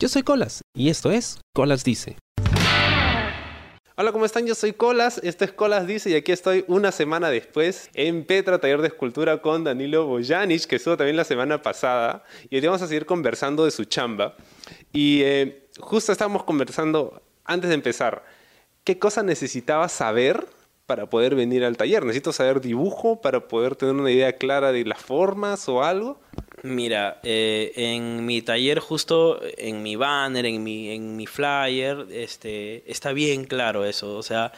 Yo soy Colas y esto es Colas Dice. Hola, ¿cómo están? Yo soy Colas, esto es Colas Dice y aquí estoy una semana después en Petra, taller de escultura con Danilo Bojanic, que estuvo también la semana pasada. Y hoy vamos a seguir conversando de su chamba. Y eh, justo estábamos conversando antes de empezar, ¿qué cosa necesitaba saber para poder venir al taller? ¿Necesito saber dibujo para poder tener una idea clara de las formas o algo? Mira, eh, en mi taller, justo en mi banner, en mi, en mi flyer, este, está bien claro eso. O sea,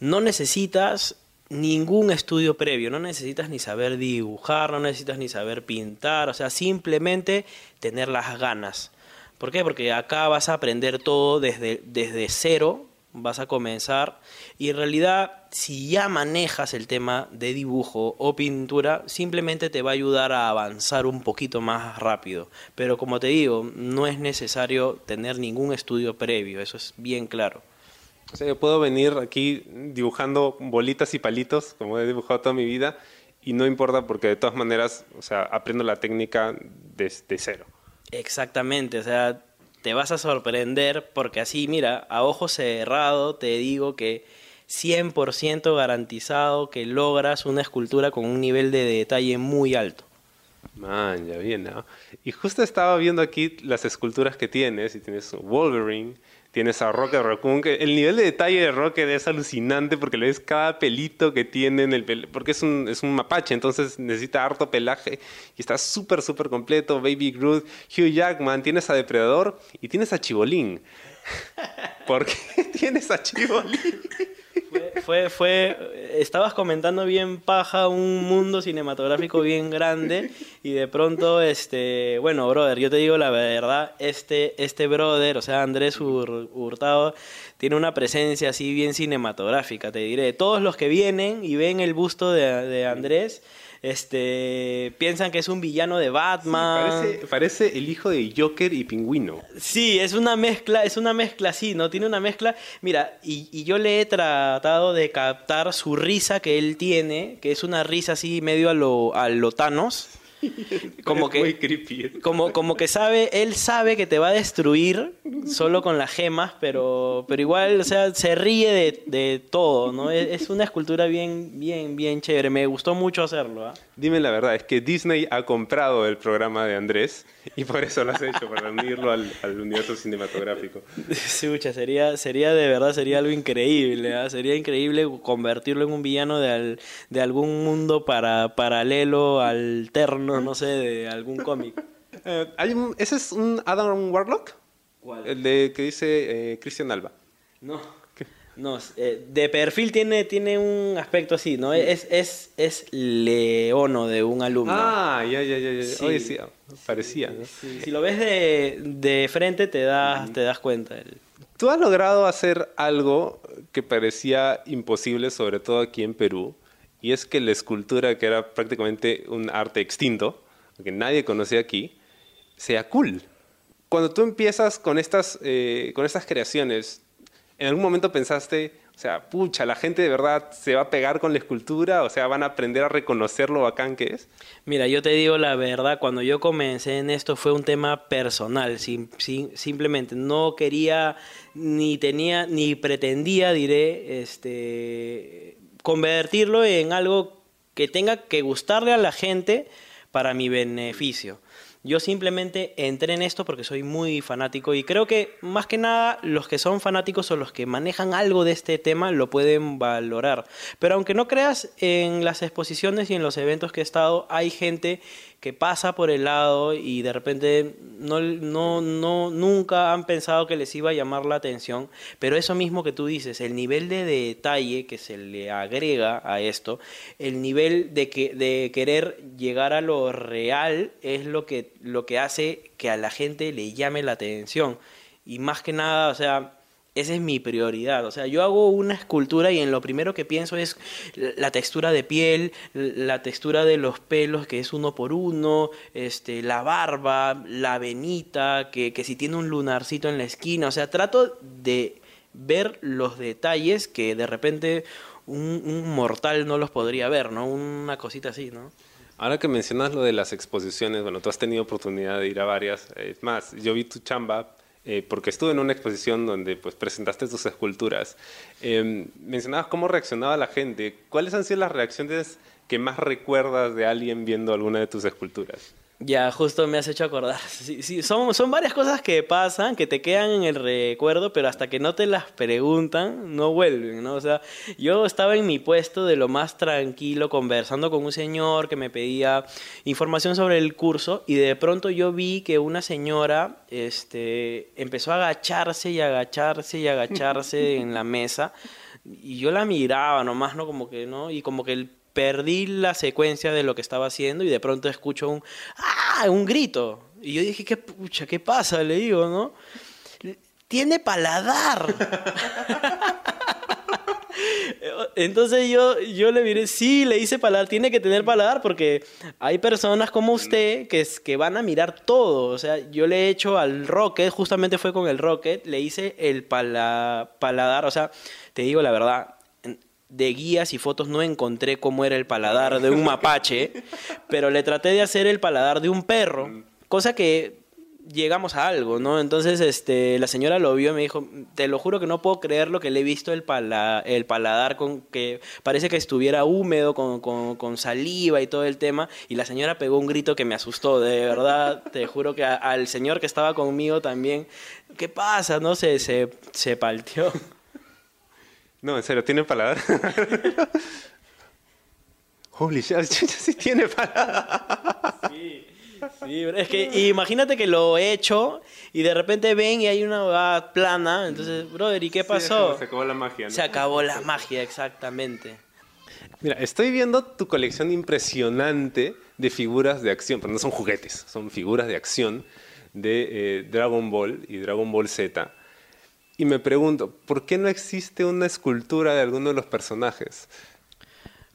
no necesitas ningún estudio previo, no necesitas ni saber dibujar, no necesitas ni saber pintar, o sea, simplemente tener las ganas. ¿Por qué? Porque acá vas a aprender todo desde, desde cero, vas a comenzar. Y en realidad si ya manejas el tema de dibujo o pintura simplemente te va a ayudar a avanzar un poquito más rápido. Pero como te digo no es necesario tener ningún estudio previo eso es bien claro. O sea yo puedo venir aquí dibujando bolitas y palitos como he dibujado toda mi vida y no importa porque de todas maneras o sea aprendo la técnica desde cero. Exactamente o sea te vas a sorprender porque así, mira, a ojo cerrado te digo que 100% garantizado que logras una escultura con un nivel de detalle muy alto. Man, ya bien. Y justo estaba viendo aquí las esculturas que tienes, y tienes Wolverine, Tienes a Rocket Raccoon, que el nivel de detalle de Rocket es alucinante porque le ves cada pelito que tiene en el porque es un, es un mapache, entonces necesita harto pelaje y está súper, súper completo. Baby Groot, Hugh Jackman, tienes a Depredador y tienes a Chibolín. ¿Por qué tienes a Chibolín? Fue, fue, estabas comentando bien paja un mundo cinematográfico bien grande y de pronto, este, bueno, brother, yo te digo la verdad, este, este brother, o sea, Andrés Hurtado, tiene una presencia así bien cinematográfica, te diré. Todos los que vienen y ven el busto de, de Andrés, este piensan que es un villano de Batman. parece, el hijo de Joker y Pingüino. Sí, es una mezcla, es una mezcla así, ¿no? Tiene una mezcla. Mira, y, y, yo le he tratado de captar su risa que él tiene, que es una risa así medio a lo, a lo Thanos. como que como como que sabe él sabe que te va a destruir solo con las gemas pero pero igual o sea se ríe de, de todo no es, una escultura bien bien bien chévere me gustó mucho hacerlo ¿ah? dime la verdad es que Disney ha comprado el programa de Andrés y por eso lo has hecho para unirlo al, al universo cinematográfico sería sería de verdad sería algo increíble ¿ah? sería increíble convertirlo en un villano de, de algún mundo para paralelo alterno no, sé, de algún cómic. Eh, ¿Ese es un Adam Warlock? ¿Cuál? El de que dice eh, Cristian Alba. No. No, eh, de perfil tiene, tiene un aspecto así, ¿no? Es, es, es leono de un alumno. Ah, ya, ya, ya. ya. Oye, sí, parecía. Si lo ves de, de frente te das, te das cuenta. Tú has logrado hacer algo que parecía imposible, sobre todo aquí en Perú, y es que la escultura, que era prácticamente un arte extinto, que nadie conocía aquí, sea cool. Cuando tú empiezas con estas, eh, con estas creaciones, ¿en algún momento pensaste, o sea, pucha, la gente de verdad se va a pegar con la escultura? O sea, ¿van a aprender a reconocer lo bacán que es? Mira, yo te digo la verdad, cuando yo comencé en esto fue un tema personal, simplemente no quería, ni tenía, ni pretendía, diré, este convertirlo en algo que tenga que gustarle a la gente para mi beneficio. Yo simplemente entré en esto porque soy muy fanático y creo que más que nada los que son fanáticos o los que manejan algo de este tema lo pueden valorar. Pero aunque no creas en las exposiciones y en los eventos que he estado, hay gente que pasa por el lado y de repente no, no, no, nunca han pensado que les iba a llamar la atención, pero eso mismo que tú dices, el nivel de detalle que se le agrega a esto, el nivel de, que, de querer llegar a lo real es lo que, lo que hace que a la gente le llame la atención. Y más que nada, o sea, esa es mi prioridad. O sea, yo hago una escultura y en lo primero que pienso es la textura de piel, la textura de los pelos, que es uno por uno, este, la barba, la venita, que, que si tiene un lunarcito en la esquina. O sea, trato de ver los detalles que de repente un, un mortal no los podría ver, ¿no? Una cosita así, ¿no? Ahora que mencionas lo de las exposiciones, bueno, tú has tenido oportunidad de ir a varias. Es más, yo vi tu chamba eh, porque estuve en una exposición donde pues, presentaste tus esculturas. Em, mencionabas cómo reaccionaba la gente. ¿Cuáles han sido las reacciones que más recuerdas de alguien viendo alguna de tus esculturas? Ya, justo me has hecho acordar. Sí, sí, son, son varias cosas que pasan, que te quedan en el recuerdo, pero hasta que no te las preguntan, no vuelven, ¿no? O sea, yo estaba en mi puesto de lo más tranquilo, conversando con un señor que me pedía información sobre el curso, y de pronto yo vi que una señora este, empezó a agacharse y agacharse y agacharse en la mesa, y yo la miraba nomás, ¿no? Como que, ¿no? Y como que el perdí la secuencia de lo que estaba haciendo y de pronto escucho un ¡ah! un grito. Y yo dije, ¿qué pucha, qué pasa? Le digo, ¿no? Tiene paladar. Entonces yo, yo le diré, sí, le hice paladar, tiene que tener paladar porque hay personas como usted que, que van a mirar todo. O sea, yo le he hecho al Rocket, justamente fue con el Rocket, le hice el paladar. O sea, te digo la verdad, de guías y fotos no encontré cómo era el paladar de un mapache, pero le traté de hacer el paladar de un perro, cosa que llegamos a algo, ¿no? Entonces, este, la señora lo vio y me dijo, te lo juro que no puedo creer lo que le he visto el, el paladar con que parece que estuviera húmedo, con, con, saliva y todo el tema, y la señora pegó un grito que me asustó, de verdad, te juro que al señor que estaba conmigo también, ¿qué pasa? No sé, se, se palteó. No, en serio, ¿tiene paladar? Holy shit, sí tiene paladar. Sí, sí, es que imagínate que lo he hecho y de repente ven y hay una plana, entonces, brother, ¿y qué pasó? se acabó la magia. ¿no? Se acabó la magia, exactamente. Mira, estoy viendo tu colección impresionante de figuras de acción, pero no son juguetes, son figuras de acción de eh, Dragon Ball y Dragon Ball Z. Y me pregunto, ¿por qué no existe una escultura de alguno de los personajes?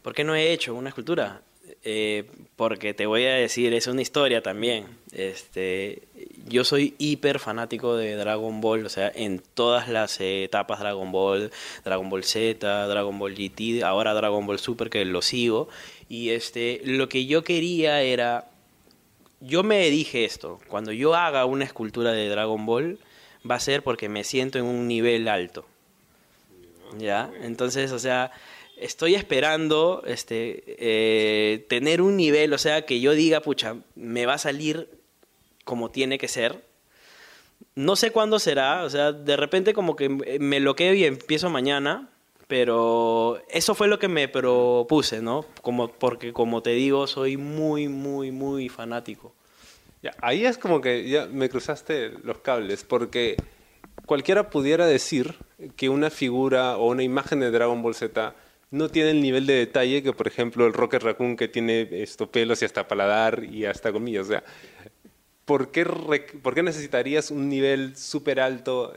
¿Por qué no he hecho una escultura? Eh, porque te voy a decir, es una historia también. Este, yo soy hiper fanático de Dragon Ball, o sea, en todas las etapas Dragon Ball, Dragon Ball Z, Dragon Ball GT, ahora Dragon Ball Super, que lo sigo. Y este, lo que yo quería era, yo me dije esto, cuando yo haga una escultura de Dragon Ball, va a ser porque me siento en un nivel alto. ¿Ya? Entonces, o sea, estoy esperando este, eh, tener un nivel, o sea, que yo diga, pucha, me va a salir como tiene que ser. No sé cuándo será, o sea, de repente como que me loqueo y empiezo mañana, pero eso fue lo que me propuse, ¿no? Como, porque como te digo, soy muy, muy, muy fanático ahí es como que ya me cruzaste los cables, porque cualquiera pudiera decir que una figura o una imagen de Dragon Ball Z no tiene el nivel de detalle que, por ejemplo, el Rocket Raccoon que tiene esto, pelos y hasta paladar y hasta comillas. O sea, ¿por qué, ¿por qué necesitarías un nivel súper alto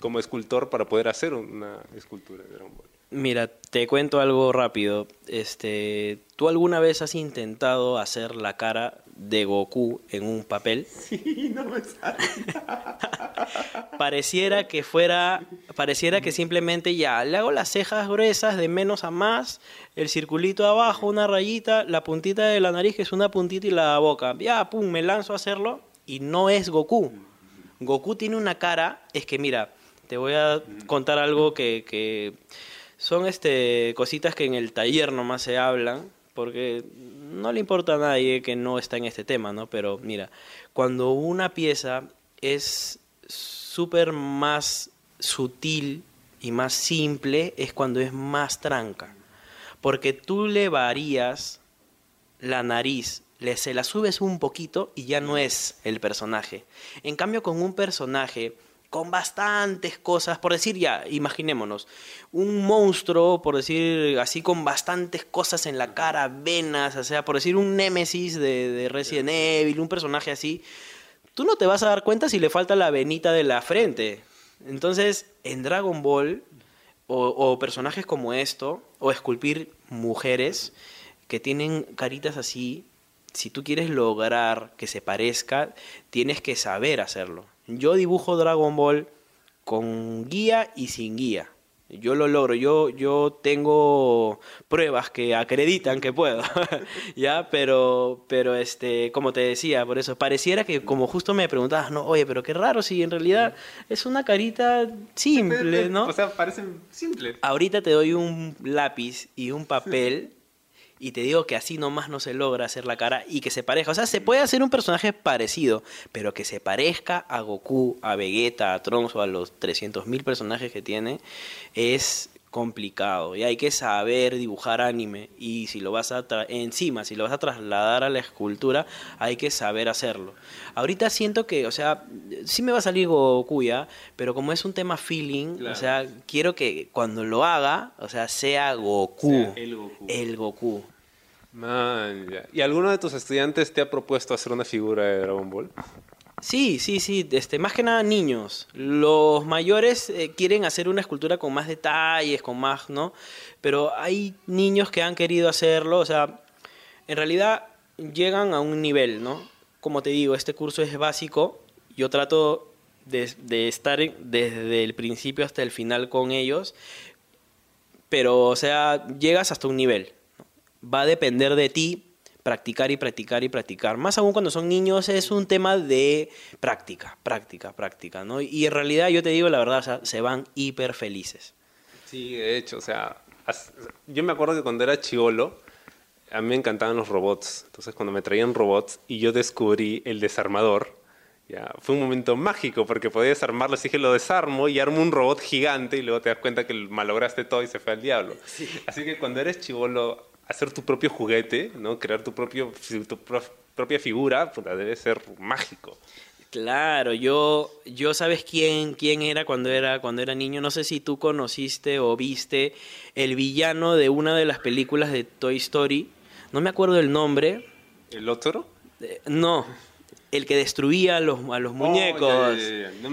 como escultor para poder hacer una escultura de Dragon Ball? Mira, te cuento algo rápido. Este, ¿Tú alguna vez has intentado hacer la cara de Goku en un papel. Sí, no me sale. pareciera que fuera, pareciera que simplemente ya le hago las cejas gruesas de menos a más, el circulito abajo, una rayita, la puntita de la nariz que es una puntita y la boca. Ya, pum, me lanzo a hacerlo y no es Goku. Goku tiene una cara, es que mira, te voy a contar algo que, que son este cositas que en el taller nomás se hablan porque no le importa a nadie que no está en este tema, ¿no? Pero mira, cuando una pieza es súper más sutil y más simple, es cuando es más tranca. Porque tú le varías la nariz, le, se la subes un poquito y ya no es el personaje. En cambio, con un personaje con bastantes cosas, por decir ya, imaginémonos, un monstruo, por decir así, con bastantes cosas en la cara, venas, o sea, por decir un némesis de, Resident Evil, un personaje así, tú no te vas a dar cuenta si le falta la venita de la frente. Entonces, en Dragon Ball, o, o personajes como esto, o esculpir mujeres que tienen caritas así, si tú quieres lograr que se parezca, tienes que saber hacerlo. Yo dibujo Dragon Ball con guía y sin guía. Yo lo logro, yo, yo tengo pruebas que acreditan que puedo, ¿ya? Pero, pero este, como te decía, por eso, pareciera que como justo me preguntabas, no, oye, pero qué raro si en realidad es una carita simple, ¿no? O sea, parecen simples. Ahorita te doy un lápiz y un papel y te digo que así nomás no se logra hacer la cara y que se parezca. O sea, se puede hacer un personaje parecido, pero que se parezca a Goku, a Vegeta, a Trunks o a los 300.000 personajes que tiene, es complicado y hay que saber dibujar anime y si lo vas a encima si lo vas a trasladar a la escultura hay que saber hacerlo. Ahorita siento que o sea sí me va a salir Goku ya pero como es un tema feeling o sea quiero que cuando lo haga o sea sea Goku. El Goku. El Goku. Man, ya. ¿Y alguno de tus estudiantes te ha propuesto hacer una figura de Dragon Ball? Sí, sí, sí, este, más que nada niños. Los mayores eh, quieren hacer una escultura con más detalles, con más, ¿no? Pero hay niños que han querido hacerlo, o sea, en realidad llegan a un nivel, ¿no? Como te digo, este curso es básico, yo trato de, de estar desde el principio hasta el final con ellos, pero, o sea, llegas hasta un nivel. Va a depender de ti practicar y practicar y practicar. Más aún cuando son niños es un tema de práctica, práctica, práctica, ¿no? Y en realidad yo te digo la verdad, o sea, se van hiper felices. Sí, de hecho, o sea, yo me acuerdo que cuando era chivolo, a mí me encantaban los robots. Entonces cuando me traían robots y yo descubrí el desarmador, ya, fue un momento mágico porque podía desarmarlo, así que lo desarmo y armo un robot gigante y luego te das cuenta que malograste todo y se fue al diablo. Así que cuando eres chivolo hacer tu propio juguete, ¿no? Crear tu, propio, tu propia figura, debe ser mágico. Claro, yo, yo sabes quién, quién era cuando era cuando era niño. No sé si tú conociste o viste el villano de una de las películas de Toy Story. No me acuerdo el nombre. ¿El otro? Eh, no, el que destruía a los, a los oh, muñecos. no,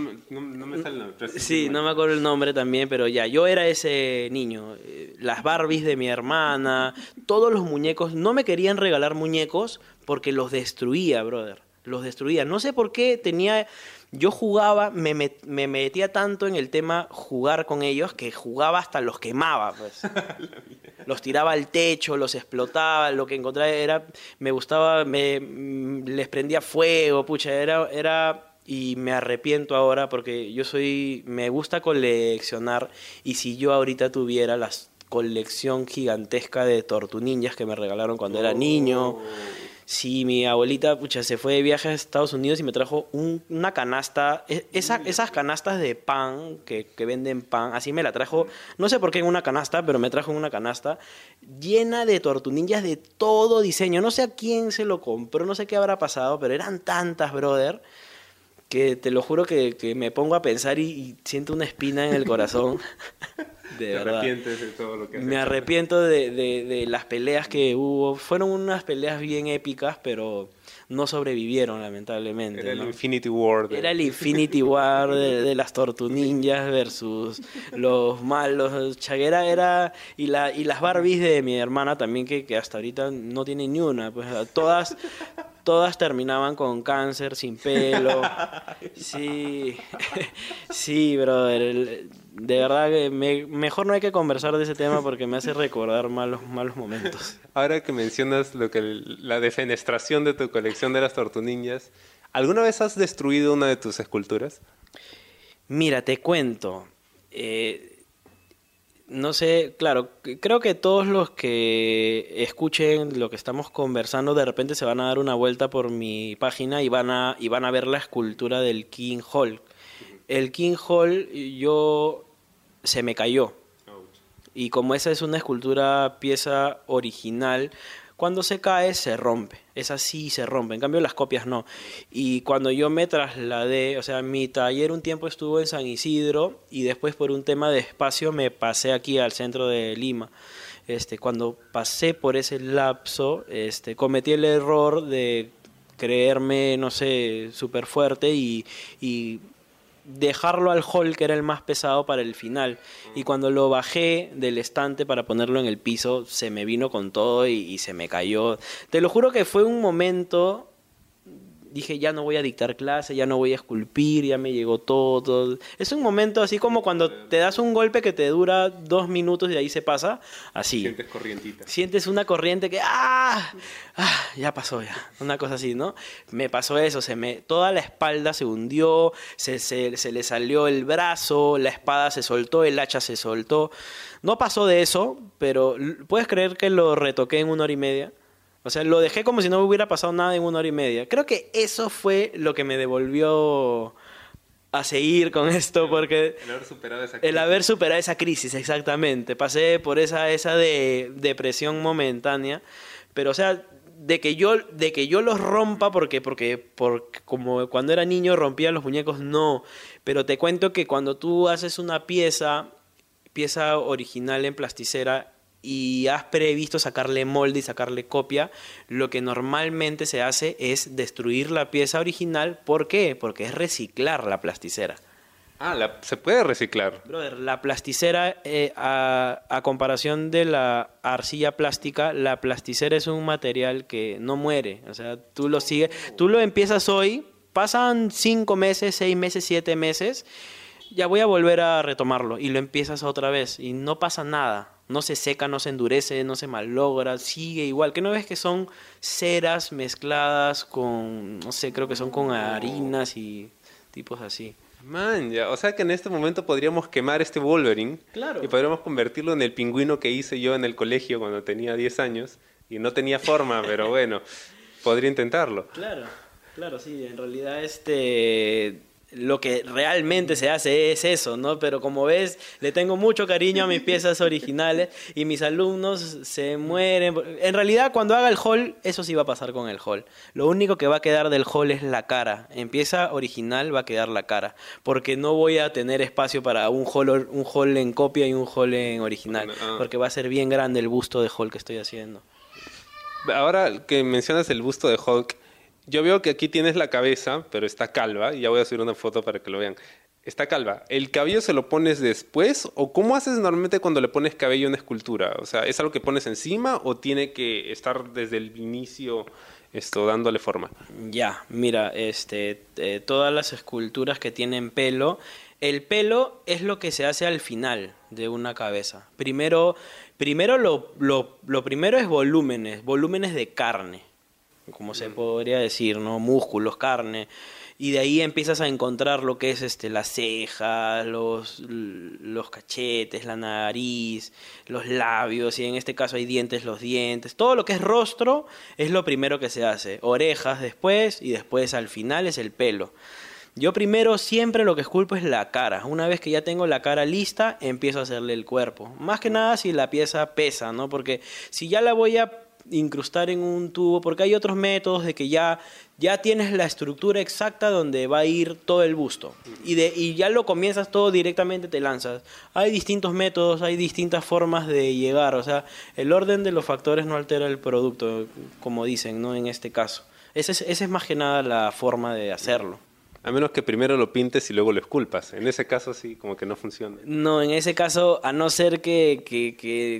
me sale el nombre. Sí, no me acuerdo el nombre también, pero ya, yo era ese niño. Eh, las Barbies de mi hermana, todos los muñecos, no me querían regalar muñecos porque los destruía, brother. Los destruía. No sé por qué tenía yo jugaba, me, me, metía tanto en el tema jugar con ellos que jugaba hasta los quemaba, pues. los tiraba al techo, los explotaba, lo que encontraba era, me gustaba, me, mm, les prendía fuego, pucha, era, era, y me arrepiento ahora porque yo soy, me gusta coleccionar y si yo ahorita tuviera la colección gigantesca de tortunillas que me regalaron cuando era niño oh. Sí, mi abuelita pucha, se fue de viaje a Estados Unidos y me trajo una canasta, e, esa, esas canastas de pan que, que, venden pan, así me la trajo, no sé por qué en una canasta, pero me trajo en una canasta llena de tortunillas de todo diseño. No sé a quién se lo compró, no sé qué habrá pasado, pero eran tantas, brother, que te lo juro que, que me pongo a pensar y siento una espina en el corazón. De arrepientes de todo lo que Me arrepiento de, de, las peleas que hubo. Fueron unas peleas bien épicas, pero no sobrevivieron, lamentablemente. Era el Infinity War. Era el Infinity War de, las Tortunillas versus los malos. Chaguera era. Y, la, y las Barbies de mi hermana también, que, que hasta ahorita no tiene ni una. Pues todas todas terminaban con cáncer, sin pelo. Sí, sí, brother. De verdad que mejor no hay que conversar de ese tema porque me hace recordar malos, malos momentos. Ahora que mencionas lo que la defenestración de tu colección de las tortuniñas, ¿alguna vez has destruido una de tus esculturas? Mira, te cuento. Eh, no sé, claro, creo que todos los que escuchen lo que estamos conversando de repente se van a dar una vuelta por mi página y van a, y van a ver la escultura del King Hall. El King Hall yo se me cayó. Y como esa es una escultura pieza original, cuando se cae, se rompe. Es así, se rompe. En cambio, las copias no. Y cuando yo me trasladé, o sea, mi taller un tiempo estuvo en San Isidro y después por un tema de espacio me pasé aquí al centro de Lima. Este, cuando pasé por ese lapso, este, cometí el error de creerme, no sé, súper fuerte y, y dejarlo al hall que era el más pesado para el final. Y cuando lo bajé del estante para ponerlo en el piso se me vino con todo y, se me cayó. Te lo juro que fue un momento dije, ya no voy a dictar clase, ya no voy a esculpir, ya me llegó todo, Es un momento así como cuando te das un golpe que te dura dos minutos y ahí se pasa, así. Sientes corrientita. Sientes una corriente que, ¡ah! ¡ah! Ya pasó ya, una cosa así, ¿no? Me pasó eso, se me, toda la espalda se hundió, se, se, se le salió el brazo, la espada se soltó, el hacha se soltó. No pasó de eso, pero ¿puedes creer que lo retoqué en una hora y media? O sea, lo dejé como si no hubiera pasado nada en una hora y media. Creo que eso fue lo que me devolvió a seguir con esto, porque... El haber superado esa crisis. El haber superado esa crisis, exactamente. Pasé por esa, esa de depresión momentánea, pero o sea, de que yo, de que yo los rompa, porque, porque, porque como cuando era niño rompía los muñecos, no. Pero te cuento que cuando tú haces una pieza, pieza original en plasticera, y has previsto sacarle molde y sacarle copia, lo que normalmente se hace es destruir la pieza original. ¿Por qué? Porque es reciclar la plasticera. Ah, se puede reciclar. Brother, la plasticera, eh, a, comparación de la arcilla plástica, la plasticera es un material que no muere. O sea, tú lo sigues, tú lo empiezas hoy, pasan cinco meses, seis meses, siete meses, ya voy a volver a retomarlo y lo empiezas otra vez y no pasa nada no se seca, no se endurece, no se malogra, sigue igual. ¿Que no ves que son ceras mezcladas con, no sé, creo que son con harinas y tipos así? Man, ya, o sea que en este momento podríamos quemar este Wolverine claro. y podríamos convertirlo en el pingüino que hice yo en el colegio cuando tenía 10 años y no tenía forma, pero bueno, podría intentarlo. Claro, claro, sí, en realidad este lo que realmente se hace es eso, ¿no? Pero como ves, le tengo mucho cariño a mis piezas originales y mis alumnos se mueren. En realidad, cuando haga el hall, eso sí va a pasar con el hall. Lo único que va a quedar del hall es la cara. En pieza original va a quedar la cara, porque no voy a tener espacio para un hall, un hall en copia y un hall en original, ah. porque va a ser bien grande el busto de hall que estoy haciendo. Ahora que mencionas el busto de Hulk, yo veo que aquí tienes la cabeza, pero está calva, y ya voy a subir una foto para que lo vean. Está calva. ¿El cabello se lo pones después? ¿O cómo haces normalmente cuando le pones cabello a una escultura? O sea, ¿es algo que pones encima o tiene que estar desde el inicio esto dándole forma? Ya, mira, este, eh, todas las esculturas que tienen pelo, el pelo es lo que se hace al final de una cabeza. Primero, primero lo, lo, lo primero es volúmenes, volúmenes de carne como se podría decir, ¿no? Músculos, carne. Y de ahí empiezas a encontrar lo que es este, las cejas, los, los cachetes, la nariz, los labios, y en este caso hay dientes, los dientes. Todo lo que es rostro es lo primero que se hace. Orejas después y después al final es el pelo. Yo primero siempre lo que esculpo es la cara. Una vez que ya tengo la cara lista, empiezo a hacerle el cuerpo. Más que nada si la pieza pesa, ¿no? Porque si ya la voy a incrustar en un tubo, porque hay otros métodos de que ya, ya tienes la estructura exacta donde va a ir todo el busto y, de, y ya lo comienzas todo directamente, te lanzas. Hay distintos métodos, hay distintas formas de llegar, o sea, el orden de los factores no altera el producto, como dicen, ¿no? En este caso. Esa es, esa es más que nada la forma de hacerlo. A menos que primero lo pintes y luego lo esculpas. En ese caso sí, como que no funciona. No, en ese caso, a no ser que, que,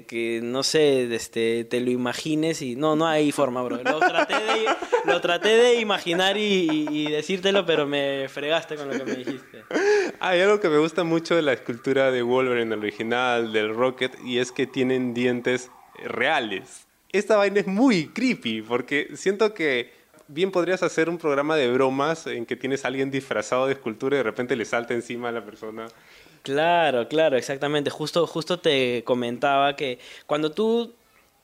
que, no sé, este, te lo imagines y... No, no hay forma, bro. Lo traté de, lo traté de imaginar y, decírtelo, pero me fregaste con lo que me dijiste. Hay algo que me gusta mucho de la escultura de Wolverine, el original, del Rocket, y es que tienen dientes reales. Esta vaina es muy creepy, porque siento que bien podrías hacer un programa de bromas en que tienes a alguien disfrazado de escultura y de repente le salta encima a la persona. Claro, claro, exactamente. Justo, justo te comentaba que cuando tú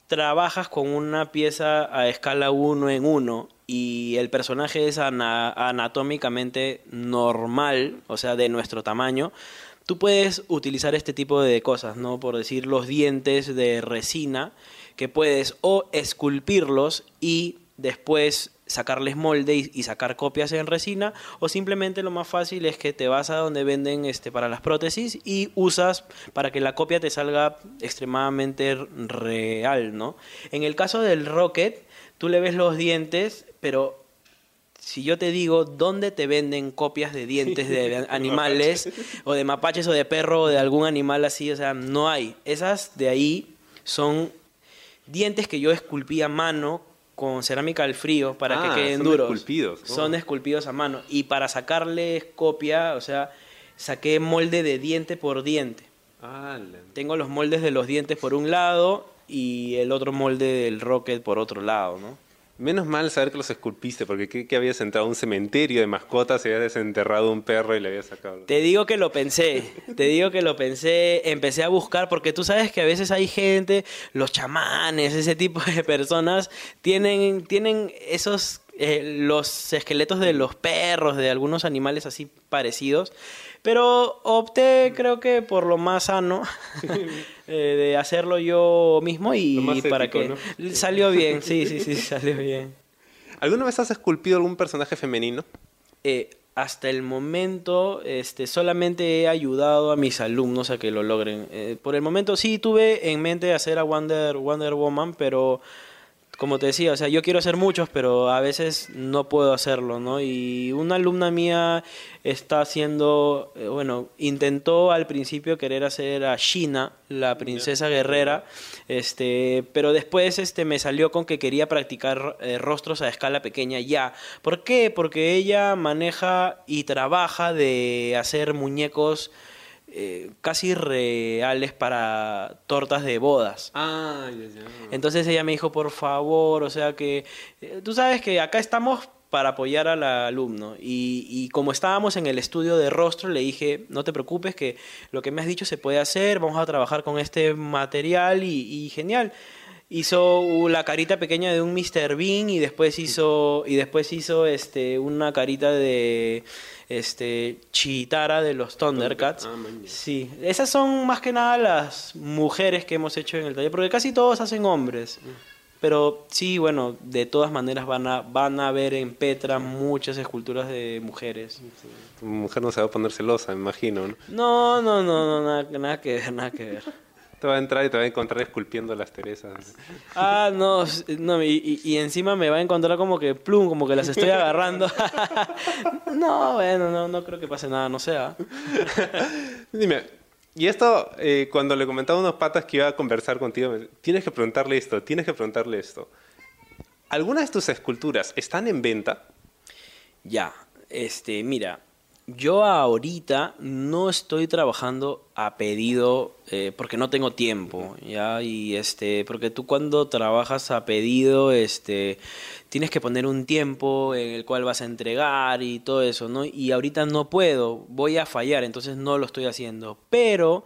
trabajas con una pieza a escala uno en uno y el personaje es anatómicamente normal, o sea, de nuestro tamaño, tú puedes utilizar este tipo de cosas, ¿no? Por decir los dientes de resina, que puedes o esculpirlos y después sacarles molde y, sacar copias en resina o simplemente lo más fácil es que te vas a donde venden este para las prótesis y usas para que la copia te salga extremadamente real, ¿no? En el caso del Rocket, tú le ves los dientes, pero si yo te digo dónde te venden copias de dientes de animales o de mapaches o de perro o de algún animal así, o sea, no hay. Esas de ahí son dientes que yo esculpí a mano con cerámica al frío para Ah, que queden son duros. esculpidos, oh. Son esculpidos a mano. Y para sacarles copia, o sea, saqué molde de diente por diente. Tengo los moldes de los dientes por un lado y el otro molde del Rocket por otro lado, ¿no? Menos mal saber que los esculpiste, porque que, que habías entrado a un cementerio de mascotas y habías desenterrado un perro y le habías sacado. Te digo que lo pensé, te digo que lo pensé, empecé a buscar, porque tú sabes que a veces hay gente, los chamanes, ese tipo de personas, tienen, tienen esos, eh, los esqueletos de los perros, de algunos animales así parecidos, pero opté creo que por lo más sano, eh, de hacerlo yo mismo y Lo más para ético, que ¿no? salió bien, sí, sí, sí, salió bien. ¿Alguna vez has esculpido algún personaje femenino? Eh, hasta el momento, este, solamente he ayudado a mis alumnos a que lo logren. Eh, por el momento sí tuve en mente hacer a Wonder, Wonder Woman, pero como te decía, o sea, yo quiero hacer muchos, pero a veces no puedo hacerlo, ¿no? Y una alumna mía está haciendo, eh, bueno, intentó al principio querer hacer a Shina, la princesa guerrera, este, pero después este, me salió con que quería practicar eh, rostros a escala pequeña ya. ¿Por qué? Porque ella maneja y trabaja de hacer muñecos eh, casi reales para tortas de bodas. Ah, ya, ya. Entonces ella me dijo, por favor, o sea que eh, tú sabes que acá estamos para apoyar al alumno. Y, y como estábamos en el estudio de rostro, le dije, no te preocupes, que lo que me has dicho se puede hacer, vamos a trabajar con este material y, y genial. Hizo la carita pequeña de un Mr. Bean y después hizo, y después hizo este, una carita de este, Chitara de los Thundercats. Ah. Sí, esas son más que nada las mujeres que hemos hecho en el taller, porque casi todos hacen hombres. Pero sí, bueno, de todas maneras van a, van a ver en Petra muchas esculturas de mujeres. Tu mujer no se va a poner celosa, me imagino, ¿no? No, no, no, no nada, nada que ver, nada que ver. Te va a entrar y te va a encontrar esculpiendo las Teresas. Ah, no, no y, encima me va a encontrar como que plum, como que las estoy agarrando. no, bueno, no, no creo que pase nada, no sé. ¿ah? Dime, y esto, eh, cuando le comentaba a unos patas que iba a conversar contigo, tienes que preguntarle esto, tienes que preguntarle esto. ¿Algunas de tus esculturas están en venta? Ya, este, mira, yo ahorita no estoy trabajando a pedido eh, porque no tengo tiempo, ya, y este, porque tú cuando trabajas a pedido, este, tienes que poner un tiempo en el cual vas a entregar y todo eso, ¿no? Y ahorita no puedo, voy a fallar, entonces no lo estoy haciendo, pero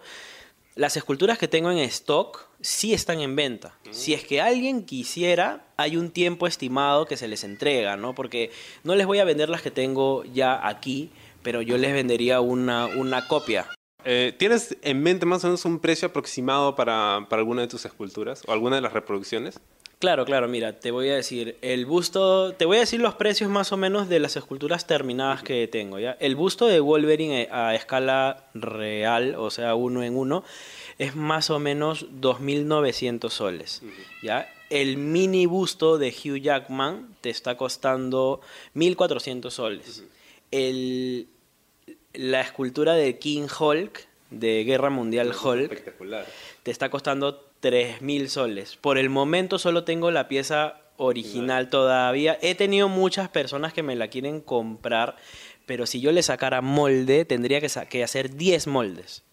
las esculturas que tengo en stock sí están en venta. Si es que alguien quisiera, hay un tiempo estimado que se les entrega, ¿no? Porque no les voy a vender las que tengo ya aquí, pero yo les vendería una, una copia. Eh, ¿Tienes en mente más o menos un precio aproximado para, para alguna de tus esculturas o alguna de las reproducciones? Claro, claro, mira, te voy a decir, el busto, te voy a decir los precios más o menos de las esculturas terminadas que tengo, ¿ya? El busto de Wolverine a escala real, o sea, uno en uno, es más o menos 2.900 soles, ¿ya? El mini busto de Hugh Jackman te está costando 1.400 soles. El, la escultura de King Hulk, de Guerra Mundial Hulk, Espectacular. te está costando 3.000 soles. Por el momento solo tengo la pieza original todavía. He tenido muchas personas que me la quieren comprar, pero si yo le sacara molde, tendría que, sa- que hacer 10 moldes.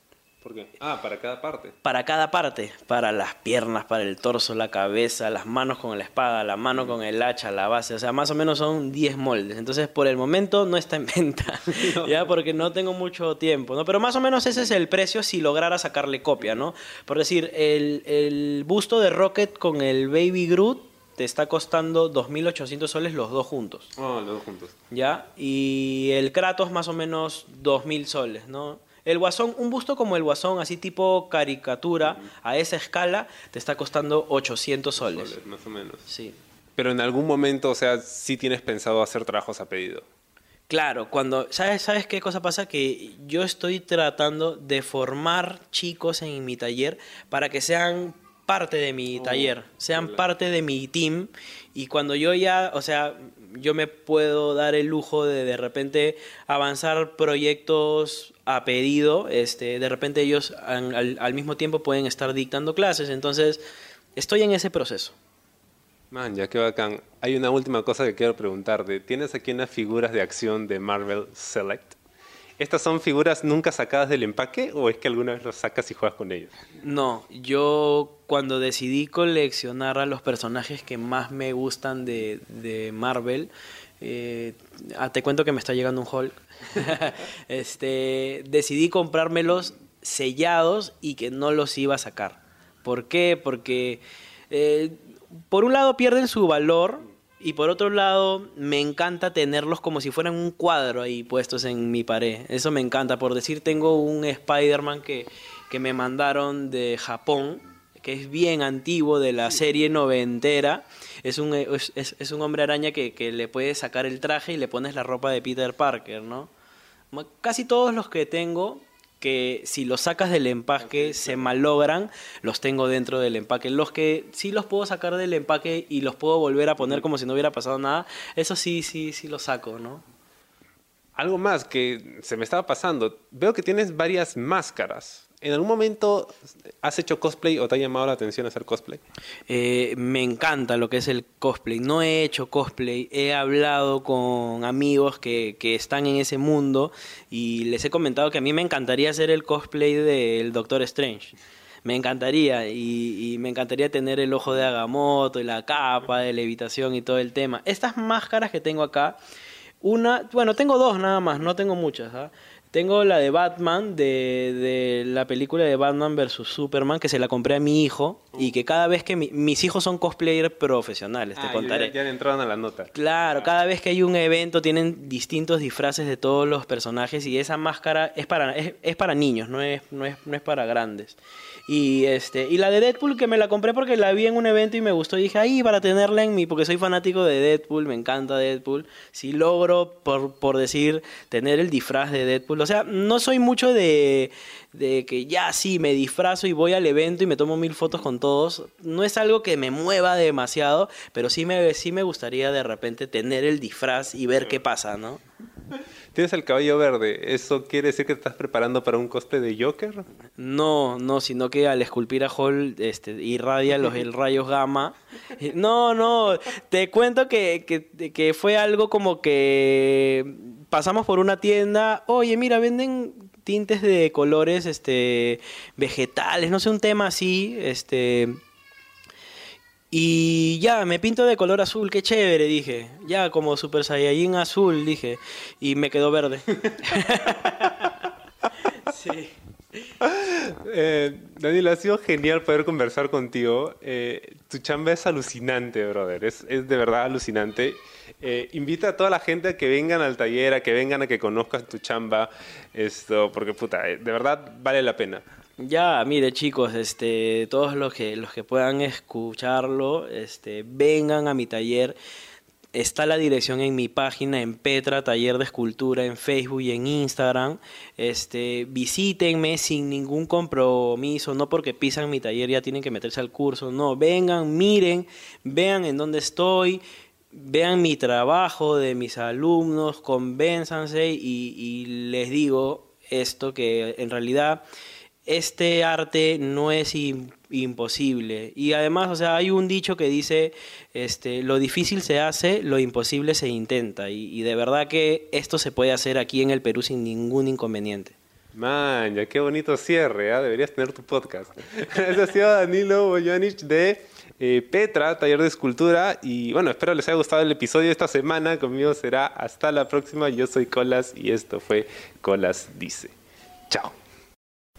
¿Por qué? Ah, para cada parte. Para cada parte, para las piernas, para el torso, la cabeza, las manos con la espada, la mano con el hacha, la base, o sea, más o menos son 10 moldes. Entonces, por el momento no está en venta, ya porque no tengo mucho tiempo, ¿no? Pero más o menos ese es el precio si lograra sacarle copia, ¿no? Por decir, el, el busto de Rocket con el Baby Groot te está costando 2.800 soles los dos juntos. Oh, los dos juntos. ¿ya? Y el Kratos más o menos 2.000 soles, ¿no? El Guasón, un busto como el Guasón, así tipo caricatura, a esa escala, te está costando 800 soles. Soles, más o menos. Sí. Pero en algún momento, o sea, sí tienes pensado hacer trabajos a pedido. Claro, cuando, ¿sabes, ¿sabes qué cosa pasa? Que yo estoy tratando de formar chicos en mi taller para que sean parte de mi Oh, taller, sean parte de mi team y cuando yo ya, o sea, yo me puedo dar el lujo de de repente avanzar proyectos a pedido, este, de repente ellos al, al mismo tiempo pueden estar dictando clases, entonces estoy en ese proceso. Man, ya que bacán. Hay una última cosa que quiero preguntarte. ¿Tienes aquí unas figuras de acción de Marvel Select? ¿Estas son figuras nunca sacadas del empaque o es que alguna vez los sacas y juegas con ellos? No, yo cuando decidí coleccionar a los personajes que más me gustan de, de Marvel, eh, ah, te cuento que me está llegando un Hulk. este, decidí comprármelos sellados y que no los iba a sacar. ¿Por qué? Porque eh, por un lado pierden su valor y por otro lado me encanta tenerlos como si fueran un cuadro ahí puestos en mi pared. Eso me encanta. Por decir, tengo un Spider-Man que, que me mandaron de Japón, que es bien antiguo de la serie noventera. Es un, es, es un hombre araña que, que, le puedes sacar el traje y le pones la ropa de Peter Parker, ¿no? Casi todos los que tengo que si los sacas del empaque se malogran, los tengo dentro del empaque. Los que sí los puedo sacar del empaque y los puedo volver a poner como si no hubiera pasado nada, eso sí, sí, sí los saco, ¿no? Algo más que se me estaba pasando. Veo que tienes varias máscaras. ¿En algún momento has hecho cosplay o te ha llamado la atención hacer cosplay? Eh, me encanta lo que es el cosplay. No he hecho cosplay, he hablado con amigos que, que están en ese mundo y les he comentado que a mí me encantaría hacer el cosplay del Doctor Strange. Me encantaría y, me encantaría tener el ojo de Agamotto y la capa de levitación y todo el tema. Estas máscaras que tengo acá, una, bueno, tengo dos nada más, no tengo muchas. ¿ah? Tengo la de Batman, de, de, la película de Batman vs. Superman, que se la compré a mi hijo y que cada vez que mi, mis hijos son cosplayers profesionales, ah, te contaré. Ya, ya entraron a la nota. Claro, cada vez que hay un evento tienen distintos disfraces de todos los personajes y esa máscara es para, es, es para niños, no es, no, es, no es para grandes. Y, este, y la de Deadpool que me la compré porque la vi en un evento y me gustó. Y dije, ahí para tenerla en mí, porque soy fanático de Deadpool, me encanta Deadpool. Si logro, por, por decir, tener el disfraz de Deadpool. O sea, no soy mucho de, de que ya sí, me disfrazo y voy al evento y me tomo mil fotos con todos. No es algo que me mueva demasiado, pero sí me, sí me gustaría de repente tener el disfraz y ver qué pasa, ¿no? Tienes el cabello verde. ¿Eso quiere decir que te estás preparando para un cosplay de Joker? No, no, sino que al esculpir a Hall este, irradia los el rayos gamma. No, no, te cuento que, que, que fue algo como que pasamos por una tienda. Oye, mira, venden tintes de colores este, vegetales, no sé, un tema así. Este y ya, me pinto de color azul, qué chévere, dije. Ya, como Super Saiyajin azul, dije. Y me quedó verde. sí. Eh, Daniel, ha sido genial poder conversar contigo. Eh, tu chamba es alucinante, brother. Es, de verdad alucinante. Eh, invita a toda la gente a que vengan al taller, a que vengan a que conozcan tu chamba. Esto, porque puta, eh, de verdad vale la pena. Ya, mire chicos, este, todos los que, los que puedan escucharlo, este, vengan a mi taller. Está la dirección en mi página, en Petra, Taller de Escultura, en Facebook y en Instagram. Este, visítenme sin ningún compromiso, no porque pisan mi taller ya tienen que meterse al curso, no, vengan, miren, vean en dónde estoy, vean mi trabajo de mis alumnos, convénzanse y, y les digo esto que en realidad este arte no es imposible. Y además, o sea, hay un dicho que dice, este, lo difícil se hace, lo imposible se intenta. Y, de verdad que esto se puede hacer aquí en el Perú sin ningún inconveniente. Man, ya qué bonito cierre, ¿eh? deberías tener tu podcast. Ese ha sido Danilo Boyanich de eh, Petra, Taller de Escultura. Y bueno, espero les haya gustado el episodio de esta semana. Conmigo será hasta la próxima. Yo soy Colas y esto fue Colas Dice. Chao.